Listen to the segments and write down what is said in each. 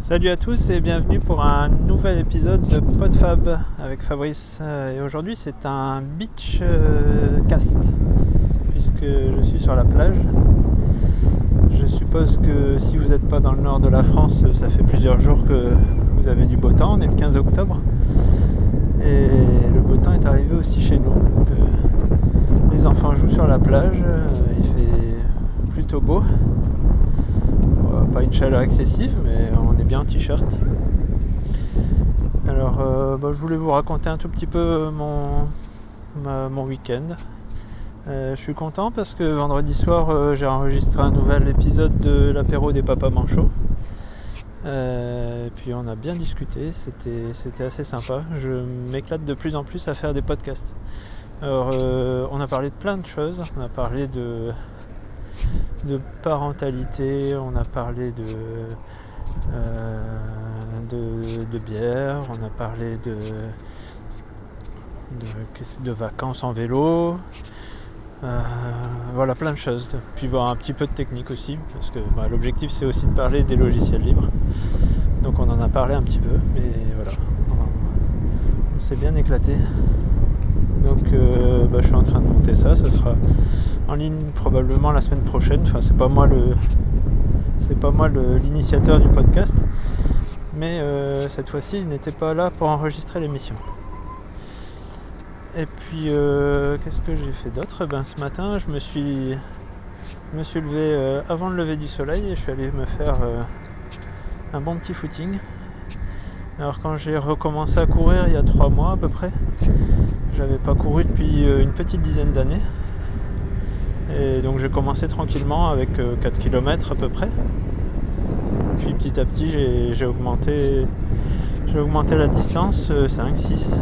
Salut à tous et bienvenue pour un nouvel épisode de PodFab avec Fabrice. Euh, Et aujourd'hui c'est un beach cast puisque je suis sur la plage. Je suppose que si vous n'êtes pas dans le nord de la France, ça fait plusieurs jours que vous avez du beau temps. On est le 15 octobre et le beau temps est arrivé aussi chez nous. Donc, euh, les enfants jouent sur la plage, euh, il fait plutôt beau. Pas une chaleur excessive, mais on est bien en t-shirt. Alors, euh, bah, je voulais vous raconter un tout petit peu mon, ma- mon week-end. Euh, je suis content parce que vendredi soir, euh, j'ai enregistré un nouvel épisode de l'apéro des papas manchots. Euh, et puis on a bien discuté, c'était c'était assez sympa. Je m'éclate de plus en plus à faire des podcasts. Alors, euh, on a parlé de plein de choses. On a parlé de, parentalité, on a parlé de, euh, de, de bière, on a parlé de, de, vacances en vélo. Euh, voilà, plein de choses. Puis bon, un petit peu de technique aussi, parce que bah, l'objectif c'est aussi de parler des logiciels libres. Donc on en a parlé un petit peu, mais voilà, on s'est bien éclaté. Donc euh, bah, je suis en train de monter ça, ça sera en ligne probablement la semaine prochaine. Enfin, c'est pas moi le, c'est pas moi le- l'initiateur du podcast, mais euh, cette fois-ci, il n'était pas là pour enregistrer l'émission. Et puis, euh, qu'est-ce que j'ai fait d'autre? Ben, ce matin, je me suis, je me suis levé euh, avant le lever du soleil et je suis allé me faire euh, un bon petit footing. Alors, quand j'ai recommencé à courir il y a trois mois à peu près, j'avais pas couru depuis euh, une petite dizaine d'années. Et donc j'ai commencé tranquillement avec euh, 4 km à peu près. Puis petit à petit j'ai augmenté, augmenté la distance, euh, 5, 6,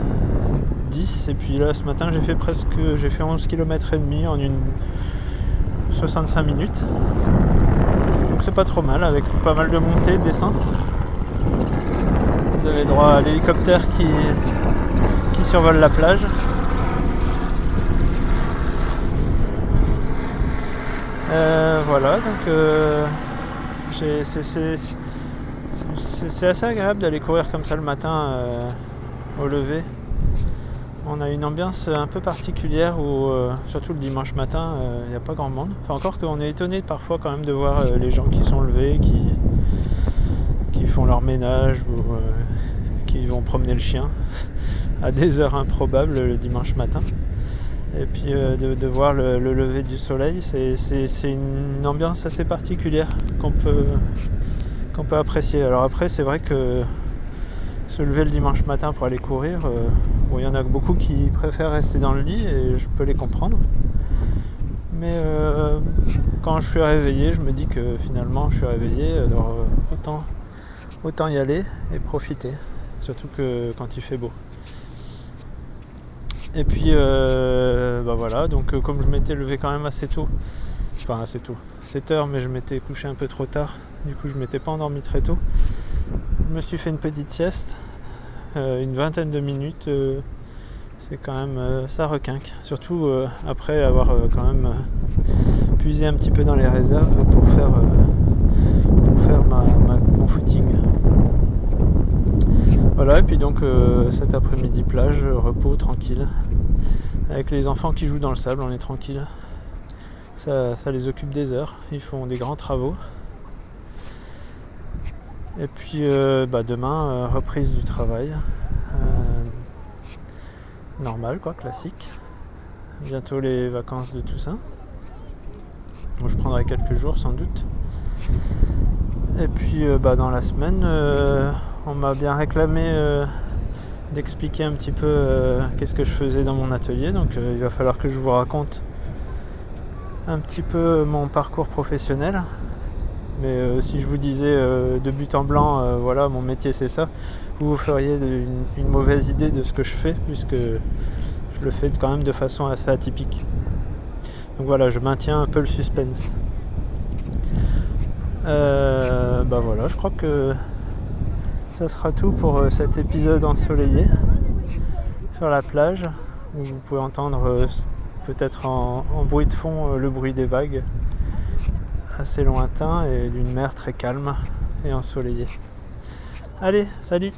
10. Et puis là ce matin j'ai fait presque j'ai fait 11 km et demi en une 65 minutes. Donc c'est pas trop mal avec pas mal de montées, de descentes. Vous avez droit à l'hélicoptère qui, qui survole la plage. Euh, voilà, donc euh, c'est- assez agréable d'aller courir comme ça le matin euh, au lever. On a une ambiance un peu particulière où, surtout le dimanche matin, il n'y a pas grand monde. Enfin, encore qu'on est étonné parfois quand même de voir les gens qui sont levés, qui, qui font leur ménage ou qui vont promener le chien à des heures improbables le dimanche matin. Et puis euh, de, voir le, le lever du soleil, c'est- une ambiance assez particulière qu'on peut, peut apprécier. Alors après, c'est vrai que se lever le dimanche matin pour aller courir, euh, il y en a beaucoup qui préfèrent rester dans le lit et je peux les comprendre. Mais euh, quand je suis réveillé, je me dis que finalement je suis réveillé, alors euh, autant, autant y aller et profiter. Surtout que quand il fait beau. Et puis euh, bah voilà, donc euh, comme je m'étais levé quand même assez tôt, enfin assez tôt, 7 heures, mais je m'étais couché un peu trop tard, du coup je m'étais pas endormi très tôt. Je me suis fait une petite sieste, euh, une vingtaine de minutes, c'est quand même ça requinque, surtout après avoir quand même puisé un petit peu dans les réserves pour faire, pour faire mon footing. Voilà, et puis donc euh, cet après-midi plage, repos, tranquille. Avec les enfants qui jouent dans le sable, on est tranquille. Ça, ça les occupe des heures, ils font des grands travaux. Et puis euh, bah, demain, euh, reprise du travail. Normal quoi, classique. Bientôt les vacances de Toussaint. Donc je prendrai quelques jours sans doute. Et puis bah, dans la semaine, on m'a bien réclamé euh, d'expliquer un petit peu euh, qu'est-ce que je faisais dans mon atelier. Donc euh, il va falloir que je vous raconte un petit peu mon parcours professionnel. Mais si je vous disais de but en blanc, voilà, mon métier c'est ça, vous vous feriez une, une mauvaise idée de ce que je fais, puisque je le fais quand même de façon assez atypique. Donc voilà, je maintiens un peu le suspense. Bah voilà, je crois que ça sera tout pour euh, cet épisode ensoleillé sur la plage où vous pouvez entendre euh, peut-être en, bruit de fond euh, le bruit des vagues assez lointain et d'une mer très calme et ensoleillée. Allez, salut